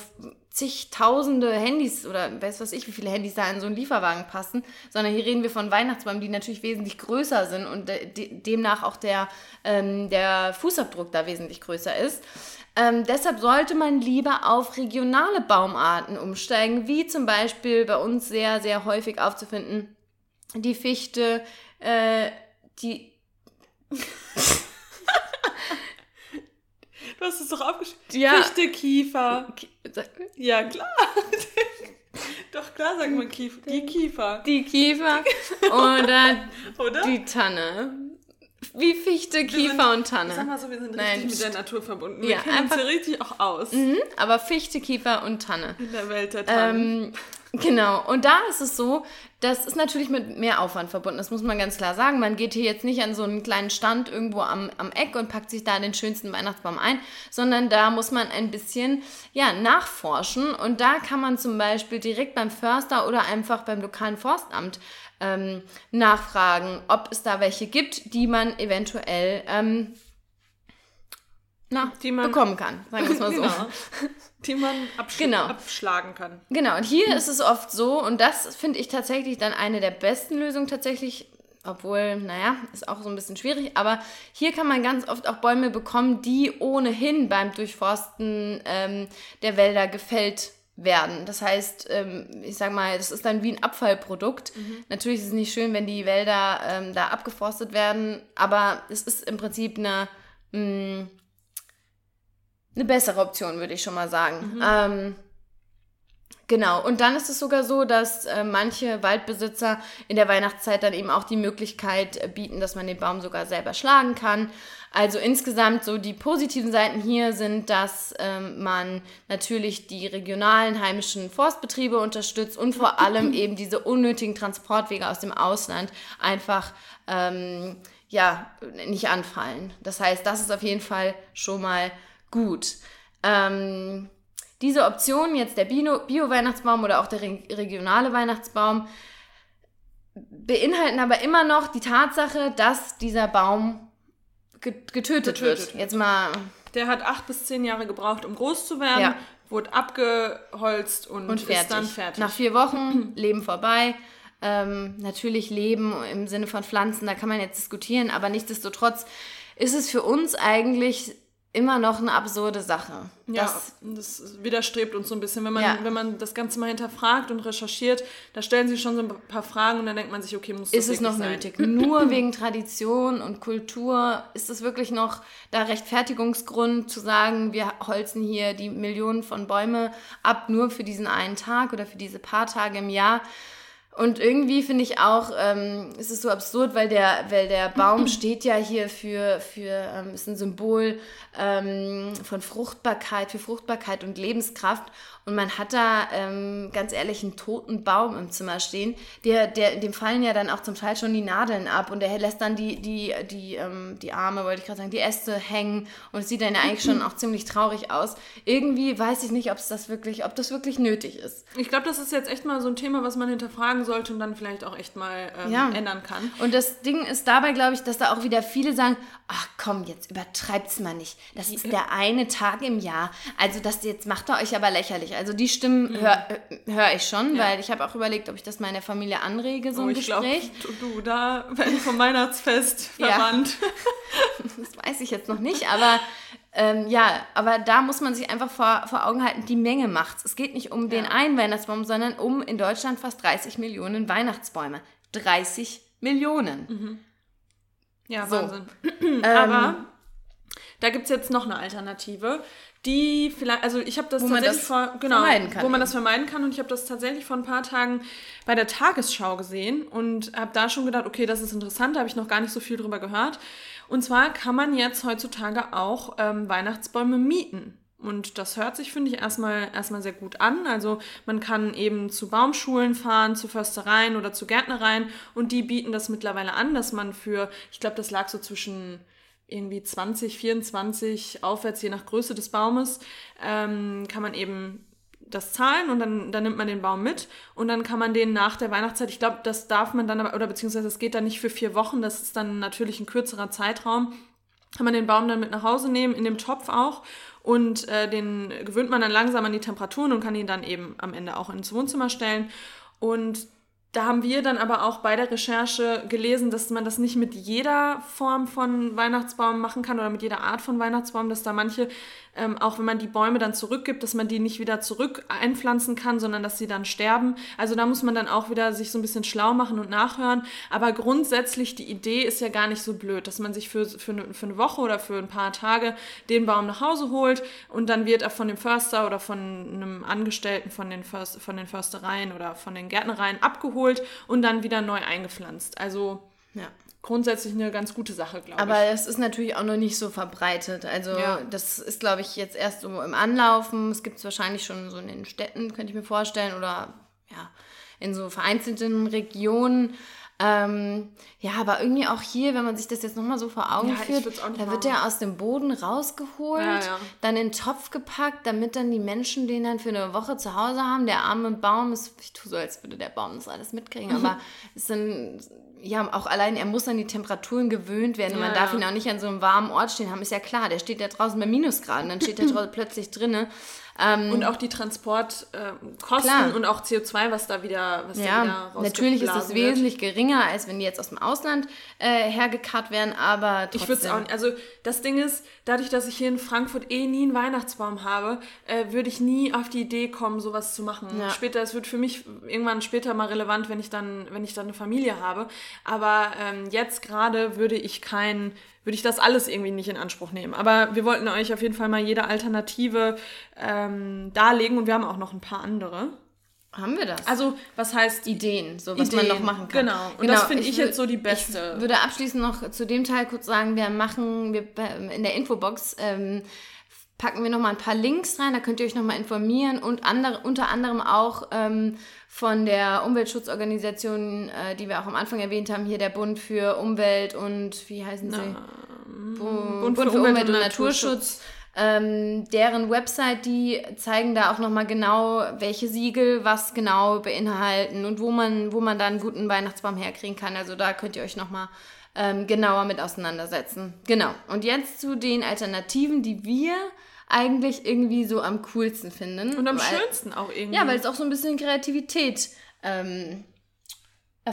zigtausende Handys oder weiß was ich, wie viele Handys da in so einen Lieferwagen passen, sondern hier reden wir von Weihnachtsbäumen, die natürlich wesentlich größer sind und de demnach auch der, ähm, der Fußabdruck da wesentlich größer ist. Ähm, deshalb sollte man lieber auf regionale Baumarten umsteigen, wie zum Beispiel bei uns sehr, sehr häufig aufzufinden die Fichte, äh, die Du hast es doch aufgeschrieben. Ja. Fichte, Kiefer. Ja, klar. doch, klar sagt man Kiefer. Die Kiefer. die Kiefer oder Oder? die Tanne. Wie Fichte, Kiefer sind- und Tanne. Sag mal so, wir sind Nein, richtig mit der Natur verbunden. Wir Ja, kennen uns einfach- ja richtig auch aus Mhm, aber Fichte, Kiefer und Tanne. in der Welt der Tannen. Ähm, genau. Und da ist es so, das ist natürlich mit mehr Aufwand verbunden. Das muss man ganz klar sagen. Man geht hier jetzt nicht an so einen kleinen Stand irgendwo am, am Eck und packt sich da den schönsten Weihnachtsbaum ein, sondern da muss man ein bisschen ja, nachforschen. Und da kann man zum Beispiel direkt beim Förster oder einfach beim lokalen Forstamt ähm, nachfragen, ob es da welche gibt, die man eventuell ähm, na, Die man- bekommen kann. Sagen wir es mal so. Genau. Die man absch Genau. abschlagen kann. Genau, und hier ist es oft so, und das finde ich tatsächlich dann eine der besten Lösungen tatsächlich, obwohl, naja, ist auch so ein bisschen schwierig, aber hier kann man ganz oft auch Bäume bekommen, die ohnehin beim Durchforsten ähm, der Wälder gefällt werden. Das heißt, ähm, ich sag mal, das ist dann wie ein Abfallprodukt. Natürlich ist es nicht schön, wenn die Wälder ähm, da abgeforstet werden, aber es ist im Prinzip eine, mh, eine bessere Option, würde ich schon mal sagen. Ähm, Genau, und dann ist es sogar so, dass äh, manche Waldbesitzer in der Weihnachtszeit dann eben auch die Möglichkeit äh, bieten, dass man den Baum sogar selber schlagen kann. Also insgesamt so die positiven Seiten hier sind, dass ähm, man natürlich die regionalen heimischen Forstbetriebe unterstützt und vor allem eben diese unnötigen Transportwege aus dem Ausland einfach ähm, ja nicht anfallen. Das heißt, das ist auf jeden Fall schon mal gut. Ähm, diese Option, jetzt der Bio- Bio-Weihnachtsbaum oder auch der re regionale Weihnachtsbaum, beinhalten aber immer noch die Tatsache, dass dieser Baum ge getötet, Getötet wird. Jetzt mal Der hat acht bis zehn Jahre gebraucht, um groß zu werden, Ja. wurde abgeholzt und, und ist dann fertig. Nach vier Wochen, Leben vorbei. Ähm, natürlich Leben im Sinne von Pflanzen, da kann man jetzt diskutieren, aber nichtsdestotrotz ist es für uns eigentlich immer noch eine absurde Sache. ja, Das, das widerstrebt uns so ein bisschen. Wenn man, Ja. wenn man das Ganze mal hinterfragt und recherchiert, da stellen sich schon so ein paar Fragen und dann denkt man sich, okay, muss das ist es noch sein? nötig? Nur wegen Tradition und Kultur ist es wirklich noch da Rechtfertigungsgrund zu sagen, wir holzen hier die Millionen von Bäume ab, nur für diesen einen Tag oder für diese paar Tage im Jahr. Und irgendwie finde ich auch, ähm, ist es so absurd, weil der, weil der Baum steht ja hier für, für ähm, ist ein Symbol ähm, von Fruchtbarkeit, für Fruchtbarkeit und Lebenskraft. Und man hat da ähm, ganz ehrlich einen toten Baum im Zimmer stehen. Der, der, dem fallen ja dann auch zum Teil schon die Nadeln ab und der lässt dann die, die, die, ähm, die Arme, wollte ich gerade sagen, die Äste hängen und es sieht dann ja eigentlich schon auch ziemlich traurig aus. Irgendwie weiß ich nicht, ob es das wirklich, ob das wirklich nötig ist. Ich glaube, das ist jetzt echt mal so ein Thema, was man hinterfragen sollte und dann vielleicht auch echt mal ähm, Ja. ändern kann. Und das Ding ist dabei, glaube ich, dass da auch wieder viele sagen, ach komm, jetzt übertreibt's mal nicht. Das ist der eine Tag im Jahr. Also das jetzt macht er euch aber lächerlich. Also die Stimmen höre hör ich schon, Ja. weil ich habe auch überlegt, ob ich das meiner Familie anrege, so Oh, ein ich Gespräch. du, du da werden vom Weihnachtsfest Ja. verwandt. Das weiß ich jetzt noch nicht, aber ähm, ja, aber da muss man sich einfach vor, vor Augen halten, die Menge macht's. Es geht nicht um den einen Weihnachtsbaum, sondern um in Deutschland fast 30 Millionen Weihnachtsbäume. 30 Millionen. Ja, So. Wahnsinn. Ähm, Aber da gibt es jetzt noch eine Alternative, die vielleicht, also ich habe das Wo man tatsächlich das vor, genau, vermeiden kann wo man das vermeiden kann und ich habe das tatsächlich vor ein paar Tagen bei der Tagesschau gesehen und habe da schon gedacht, okay, das ist interessant, da habe ich noch gar nicht so viel drüber gehört. Und zwar kann man jetzt heutzutage auch ähm, Weihnachtsbäume mieten. Und das hört sich, finde ich, erstmal, erstmal sehr gut an. Also man kann eben zu Baumschulen fahren, zu Förstereien oder zu Gärtnereien und die bieten das mittlerweile an, dass man für, ich glaube, das lag so zwischen irgendwie 20, 24 aufwärts, je nach Größe des Baumes, ähm, kann man eben das zahlen und dann, dann nimmt man den Baum mit und dann kann man den nach der Weihnachtszeit, ich glaube, das darf man dann oder beziehungsweise das geht dann nicht für vier Wochen, das ist dann natürlich ein kürzerer Zeitraum, kann man den Baum dann mit nach Hause nehmen, in dem Topf auch. Und äh, den gewöhnt man dann langsam an die Temperaturen und kann ihn dann eben am Ende auch ins Wohnzimmer stellen. Und da haben wir dann aber auch bei der Recherche gelesen, dass man das nicht mit jeder Form von Weihnachtsbaum machen kann oder mit jeder Art von Weihnachtsbaum, dass da manche, ähm, auch wenn man die Bäume dann zurückgibt, dass man die nicht wieder zurück einpflanzen kann, sondern dass sie dann sterben. Also da muss man dann auch wieder sich so ein bisschen schlau machen und nachhören. Aber grundsätzlich, die Idee ist ja gar nicht so blöd, dass man sich für, für, eine, für eine Woche oder für ein paar Tage den Baum nach Hause holt und dann wird er von dem Förster oder von einem Angestellten von den, Först, von den Förstereien oder von den Gärtnereien abgeholt und dann wieder neu eingepflanzt. Also Ja. grundsätzlich eine ganz gute Sache, glaube Aber ich. es ist natürlich auch noch nicht so verbreitet. Also Ja. das ist, glaube ich, jetzt erst so im Anlaufen. Es gibt es wahrscheinlich schon so in den Städten, könnte ich mir vorstellen, oder ja, in so vereinzelten Regionen. Ähm, ja, aber irgendwie auch hier, wenn man sich das jetzt nochmal so vor Augen Ja, führt, da wird machen. der aus dem Boden rausgeholt, Ja, ja. dann in den Topf gepackt, damit dann die Menschen den dann für eine Woche zu Hause haben. Der arme Baum ist, ich tue so, als würde der Baum das alles mitkriegen, aber es sind, ja, auch allein, er muss an die Temperaturen gewöhnt werden und man Ja, darf ja. ihn auch nicht an so einem warmen Ort stehen haben, ist ja klar, der steht ja draußen bei Minusgraden, dann steht er plötzlich drinne. Ähm, Und auch die Transportkosten Kosten Klar. und auch CO2, was da wieder, was da wieder ja, natürlich ist es wesentlich geringer, als wenn die jetzt aus dem Ausland äh, hergekarrt werden, aber trotzdem. Ich würde es auch nicht. Also das Ding ist, dadurch, dass ich hier in Frankfurt eh nie einen Weihnachtsbaum habe, äh, würde ich nie auf die Idee kommen, sowas zu machen. Ja. Später, es wird für mich irgendwann später mal relevant, wenn ich dann, wenn ich dann eine Familie habe. Aber ähm, jetzt gerade würde ich kein, würde ich das alles irgendwie nicht in Anspruch nehmen. Aber wir wollten euch auf jeden Fall mal jede Alternative ähm, darlegen und wir haben auch noch ein paar andere. Haben wir das? Also, was heißt Ideen, so was Ideen, man noch machen kann. genau. Und das finde ich wür- jetzt so die beste. Ich würde abschließend noch zu dem Teil kurz sagen, wir machen wir, in der Infobox ähm, packen wir noch mal ein paar Links rein, da könnt ihr euch noch mal informieren und andere, unter anderem auch ähm, von der Umweltschutzorganisation, äh, die wir auch am Anfang erwähnt haben, hier der Bund für Umwelt und wie heißen sie? Bund, für, Umwelt, und Naturschutz. Ähm, deren Website, die zeigen da auch nochmal genau, welche Siegel was genau beinhalten und wo man, wo man da einen guten Weihnachtsbaum herkriegen kann. Also da könnt ihr euch nochmal ähm, genauer mit auseinandersetzen. Genau. Und jetzt zu den Alternativen, die wir eigentlich irgendwie so am coolsten finden. Und am weil, schönsten auch irgendwie. Ja, weil es auch so ein bisschen Kreativität ähm,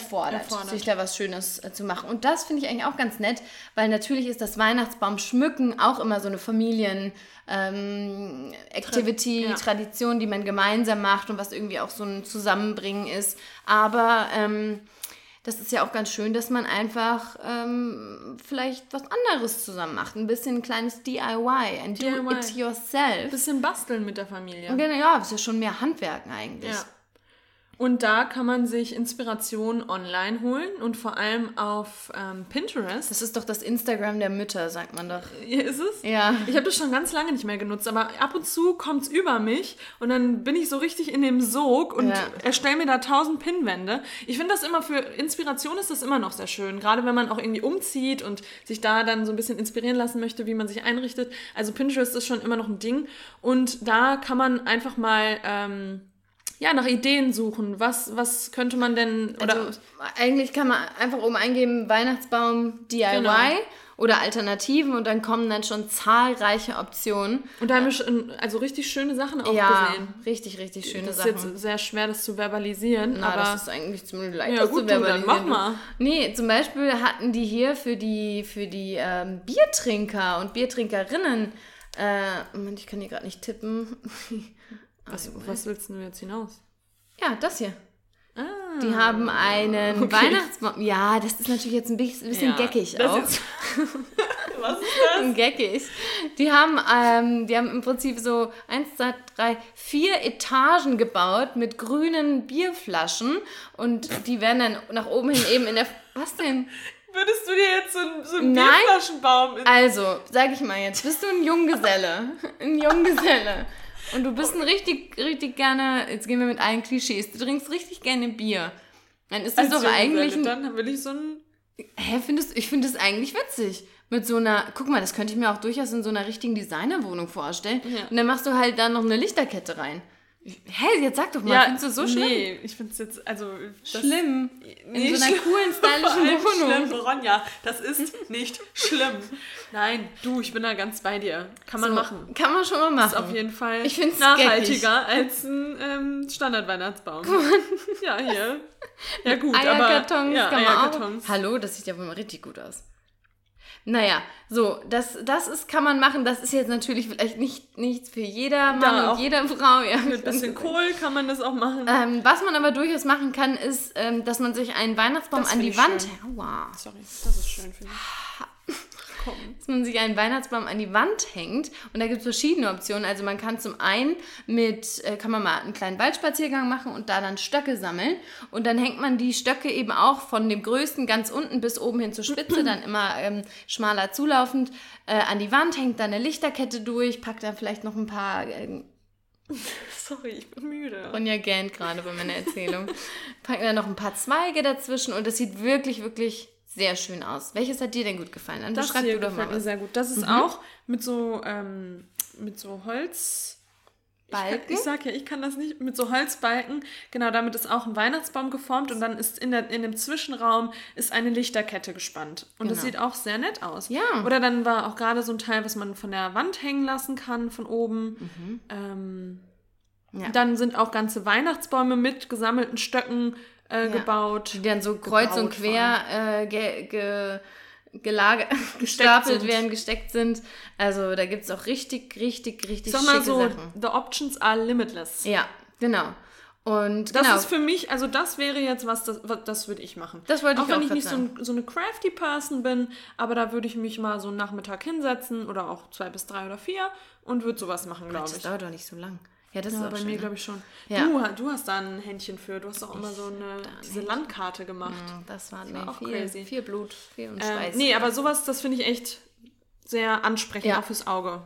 erfordert, Erfordert. sich da was Schönes äh, zu machen. Und das finde ich eigentlich auch ganz nett, weil natürlich ist das Weihnachtsbaum schmücken auch immer so eine Familien ähm, ja. Tradition, die man gemeinsam macht und was irgendwie auch so ein Zusammenbringen ist. Aber ähm, das ist ja auch ganz schön, dass man einfach ähm, vielleicht was anderes zusammen macht. Ein bisschen ein kleines DIY, ein Do DIY. it yourself. ein bisschen basteln mit der Familie. Genau, ja, das ist ja schon mehr Handwerken eigentlich. Ja. Und da kann man sich Inspiration online holen und vor allem auf ähm, Pinterest. Das ist doch das Instagram der Mütter, sagt man doch. Hier ist es. Ja. Ich habe das schon ganz lange nicht mehr genutzt, aber ab und zu kommt es über mich und dann bin ich so richtig in dem Sog und Ja. erstelle mir da tausend Pinnwände. Ich finde das immer für Inspiration ist das immer noch sehr schön, gerade wenn man auch irgendwie umzieht und sich da dann so ein bisschen inspirieren lassen möchte, wie man sich einrichtet. Also Pinterest ist schon immer noch ein Ding und da kann man einfach mal ähm, ja, nach Ideen suchen. Was, was könnte man denn oder Also eigentlich kann man einfach oben eingeben Weihnachtsbaum DIY Genau. oder Alternativen und dann kommen dann schon zahlreiche Optionen. und da haben wir schon also richtig schöne Sachen auch ja, gesehen. richtig, richtig schöne Das ist Sachen. jetzt sehr schwer, das zu verbalisieren, Na, aber das ist eigentlich ziemlich leicht. Ja, gut, zu du, dann verbalisieren. mach mal. Nee, zum Beispiel hatten die hier für die, für die ähm, Biertrinker und Biertrinkerinnen, äh, Moment, ich kann hier gerade nicht tippen. Was, was willst du jetzt hinaus? ja, das hier. Ah, Die haben einen Okay. Weihnachtsbaum. Ja, das ist natürlich jetzt ein bisschen, Ja, geckig auch. ist- Was ist das? Geckig. Die haben, ähm, die haben im Prinzip so eins, zwei, drei, vier Etagen gebaut mit grünen Bierflaschen und die werden dann nach oben hin eben in der. Was denn? Würdest du dir jetzt so, einen- so einen Nein. Bierflaschenbaum Also, sag ich mal jetzt, bist du ein Junggeselle. Ein Junggeselle. Und du bist ein richtig, richtig gerne, jetzt gehen wir mit allen Klischees, du trinkst richtig gerne Bier. Dann ist das als doch eigentlich ein Dann will ich so ein... Hä, findest ich finde es eigentlich witzig. Mit so einer, guck mal, das könnte ich mir auch durchaus in so einer richtigen Designerwohnung vorstellen. Ja. Und dann machst du halt da noch eine Lichterkette rein. Hä, jetzt sag doch mal, findest du so schlimm? Nee, ich finde es jetzt, also... Das, Schlimm. Nee, in so einer schlimm. coolen, Vor stylischen allem Wohnung. Schlimm, Ronja, das ist nicht schlimm. Nein, du, ich bin da ganz bei dir. Kann man So, machen. Kann man schon mal machen. Ist auf jeden Fall Ich find's nachhaltiger als ein ähm, Standardweihnachtsbaum. ja, hier. Ja gut, Eierkartons aber... Ja, kann man Eierkartons. auch. Hallo, das sieht ja wohl mal richtig gut aus. Naja, so, das, das ist, kann man machen. Das ist jetzt natürlich vielleicht nicht nichts für jeder Mann Ja, und jede Frau. Ja, Mit bisschen Kohl kann man das auch machen. Ähm, was man aber durchaus machen kann, ist, ähm, dass man sich einen Weihnachtsbaum Das an die Wand, schön. Aua. Sorry, das ist schön, finde ich. Komm. dass man sich einen Weihnachtsbaum an die Wand hängt. Und da gibt es verschiedene Optionen. Also man kann zum einen mit, äh, kann man mal einen kleinen Waldspaziergang machen und da dann Stöcke sammeln. Und dann hängt man die Stöcke eben auch von dem größten ganz unten bis oben hin zur Spitze, dann immer ähm, schmaler zulaufend, äh, an die Wand, hängt da eine Lichterkette durch, packt dann vielleicht noch ein paar äh, Sorry, ich bin müde. Ronja gähnt gerade bei meiner Erzählung. Packen da noch ein paar Zweige dazwischen und das sieht wirklich, wirklich sehr schön aus. Welches hat dir denn gut gefallen? Dann Das beschreib hier du doch gefällt mal mir was. sehr gut. Das ist auch mit so, ähm, mit so Holz... Ich, kann, Balken? ich sag ja, ich kann das nicht. Mit so Holzbalken, genau, damit ist auch ein Weihnachtsbaum geformt und dann ist in, der, in dem Zwischenraum ist eine Lichterkette gespannt. Und das Genau. sieht auch sehr nett aus. Ja. Oder dann war auch gerade so ein Teil, was man von der Wand hängen lassen kann, von oben. Ähm, Ja. Dann sind auch ganze Weihnachtsbäume mit gesammelten Stöcken äh, Ja. gebaut. Die dann so kreuz und quer äh, ge, ge, gelage, gestapelt werden, gesteckt sind. Also da gibt es auch richtig, richtig, richtig Sag mal so, Sachen. the options are limitless. Ja, genau. Und Das genau. ist für mich, also das wäre jetzt was, das, das würde ich machen. Das wollte ich auch wenn auch ich grad nicht so, ein, so eine crafty Person bin, aber da würde ich mich mal so einen Nachmittag hinsetzen oder auch zwei bis drei oder vier und würde sowas machen, glaube das ich. dauert doch nicht so lang. Ja, das Ja, ist bei schön, mir ne? glaube ich schon. Ja. Du, du hast da ein Händchen für. Du hast auch immer so eine diese Landkarte gemacht. Mm, Das war, nee, war auch viel, crazy. viel Blut, viel und Ähm, Schweiß. nee, aber sowas, das finde ich echt sehr ansprechend, Ja. auch fürs Auge.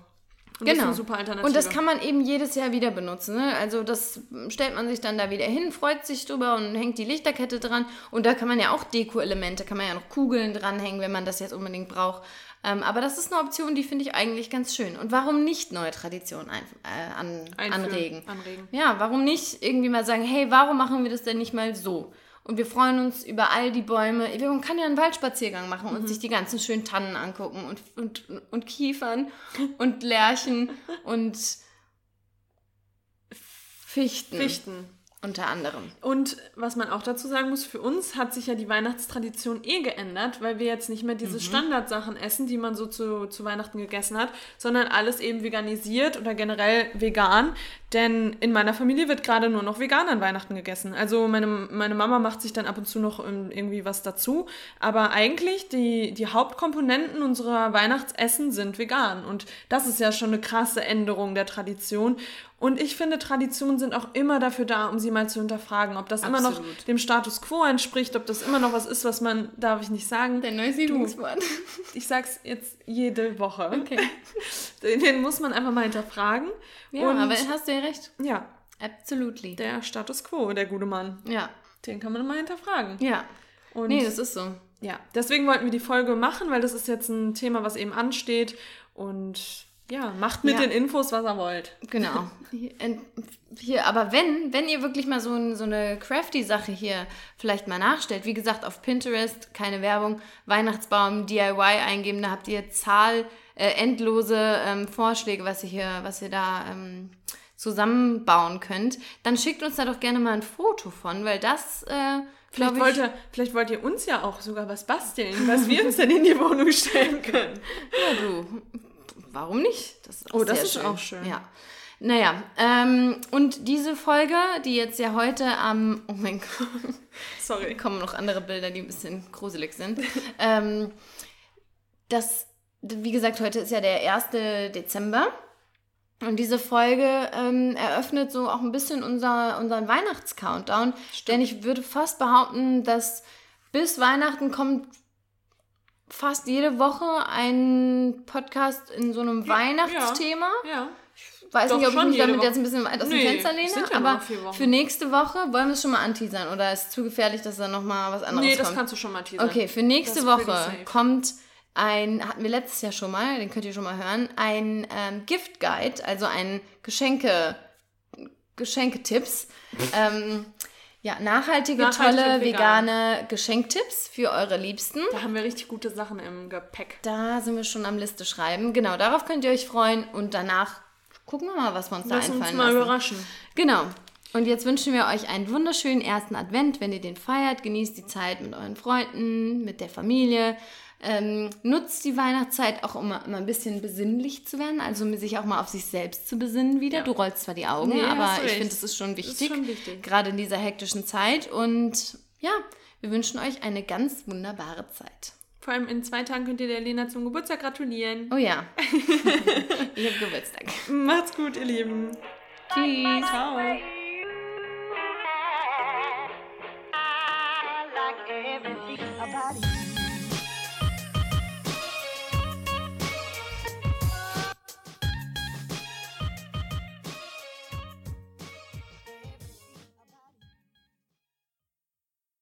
Und das Genau. Alternative. Und das kann man eben jedes Jahr wieder benutzen. Ne? Also das stellt man sich dann da wieder hin, freut sich drüber und hängt die Lichterkette dran. Und da kann man ja auch Deko-Elemente, kann man ja noch Kugeln dranhängen, wenn man das jetzt unbedingt braucht. Ähm, aber das ist eine Option, die finde ich eigentlich ganz schön. Und warum nicht neue Traditionen ein, äh, an, Einführen, anregen? anregen. Ja, warum nicht irgendwie mal sagen, hey, warum machen wir das denn nicht mal so? Und wir freuen uns über all die Bäume. Man kann ja einen Waldspaziergang machen und sich die ganzen schönen Tannen angucken und, und, und Kiefern und Lärchen und Fichten, Fichten. Unter anderem. Und was man auch dazu sagen muss, für uns hat sich ja die Weihnachtstradition eh geändert, weil wir jetzt nicht mehr Mhm. diese Standardsachen essen, die man so zu, zu Weihnachten gegessen hat, sondern alles eben veganisiert oder generell vegan. Denn in meiner Familie wird gerade nur noch vegan an Weihnachten gegessen. Also meine, meine Mama macht sich dann ab und zu noch irgendwie was dazu. Aber eigentlich die, die Hauptkomponenten unserer Weihnachtsessen sind vegan. Und das ist ja schon eine krasse Änderung der Tradition. Und ich finde, Traditionen sind auch immer dafür da, um sie mal zu hinterfragen, ob das immer noch Absolut. dem Status quo entspricht, ob das immer noch was ist, was man, darf ich nicht sagen. Dein neues Lieblingswort. Ich sag's jetzt jede Woche. Okay. Den, muss man einfach mal hinterfragen. Ja, Und aber hast du ja recht. ja, Absolutely. der Status quo, der gute Mann, Ja. den kann man mal hinterfragen. Ja. Und Nee, das ist so. ja, deswegen wollten wir die Folge machen, weil das ist jetzt ein Thema, was eben ansteht. Und ja, macht mit Ja. den Infos, was ihr wollt. Genau. Hier, aber wenn, wenn ihr wirklich mal so, ein, so eine crafty-Sache hier vielleicht mal nachstellt, wie gesagt, auf Pinterest, keine Werbung, Weihnachtsbaum, DIY eingeben, da habt ihr Zahl, äh, endlose ähm, Vorschläge, was ihr hier, was ihr da ähm, zusammenbauen könnt, dann schickt uns da doch gerne mal ein Foto von, weil das, äh, Vielleicht ich, ihr, vielleicht wollt ihr uns ja auch sogar was basteln, was wir uns dann in die Wohnung stellen können. ja, du, warum nicht? Das ist Oh, das ist auch schön. Ja. Naja, ähm, und diese Folge, die jetzt ja heute am, oh mein Gott, Sorry. kommen noch andere Bilder, die ein bisschen gruselig sind. ähm, das, wie gesagt, heute ist ja der 1. Dezember. Und diese Folge ähm, eröffnet so auch ein bisschen unser, unseren Weihnachts-Countdown. Denn ich würde fast behaupten, dass bis Weihnachten kommt fast jede Woche ein Podcast in so einem Weihnachtsthema. Ja. Ich weiß Doch, nicht, ob ich mich damit Woche. jetzt ein bisschen weit aus dem Nee, Fenster lehne, ja aber für nächste Woche wollen wir es schon mal anteasern oder ist es zu gefährlich, dass da nochmal was anderes Nee, das kommt? kannst du schon mal teasern. Okay, für nächste Woche kommt ein, hatten wir letztes Jahr schon mal, den könnt ihr schon mal hören, ein ähm, Gift Guide, also ein Geschenke, Geschenketipps. ähm, ja, nachhaltige, Nachhaltig tolle, vegan. vegane Geschenktipps für eure Liebsten. Da haben wir richtig gute Sachen im Gepäck. Da sind wir schon am Liste schreiben. Genau, darauf könnt ihr euch freuen und danach gucken wir mal, was wir uns da Lass uns einfallen mal lassen. überraschen. Genau. Und jetzt wünschen wir euch einen wunderschönen ersten Advent, wenn ihr den feiert. Genießt die Zeit mit euren Freunden, mit der Familie. Ähm, nutzt die Weihnachtszeit auch, um mal ein bisschen besinnlich zu werden, also um sich auch mal auf sich selbst zu besinnen wieder. Ja. Du rollst zwar die Augen, Nee, aber ich finde, es ist schon wichtig, schon wichtig. gerade in dieser hektischen Zeit. Und ja, wir wünschen euch eine ganz wunderbare Zeit. Vor allem in zwei Tagen könnt ihr der Lena zum Geburtstag gratulieren. Oh ja, ich habe Geburtstag. Macht's gut, ihr Lieben. Tschüss. Ciao.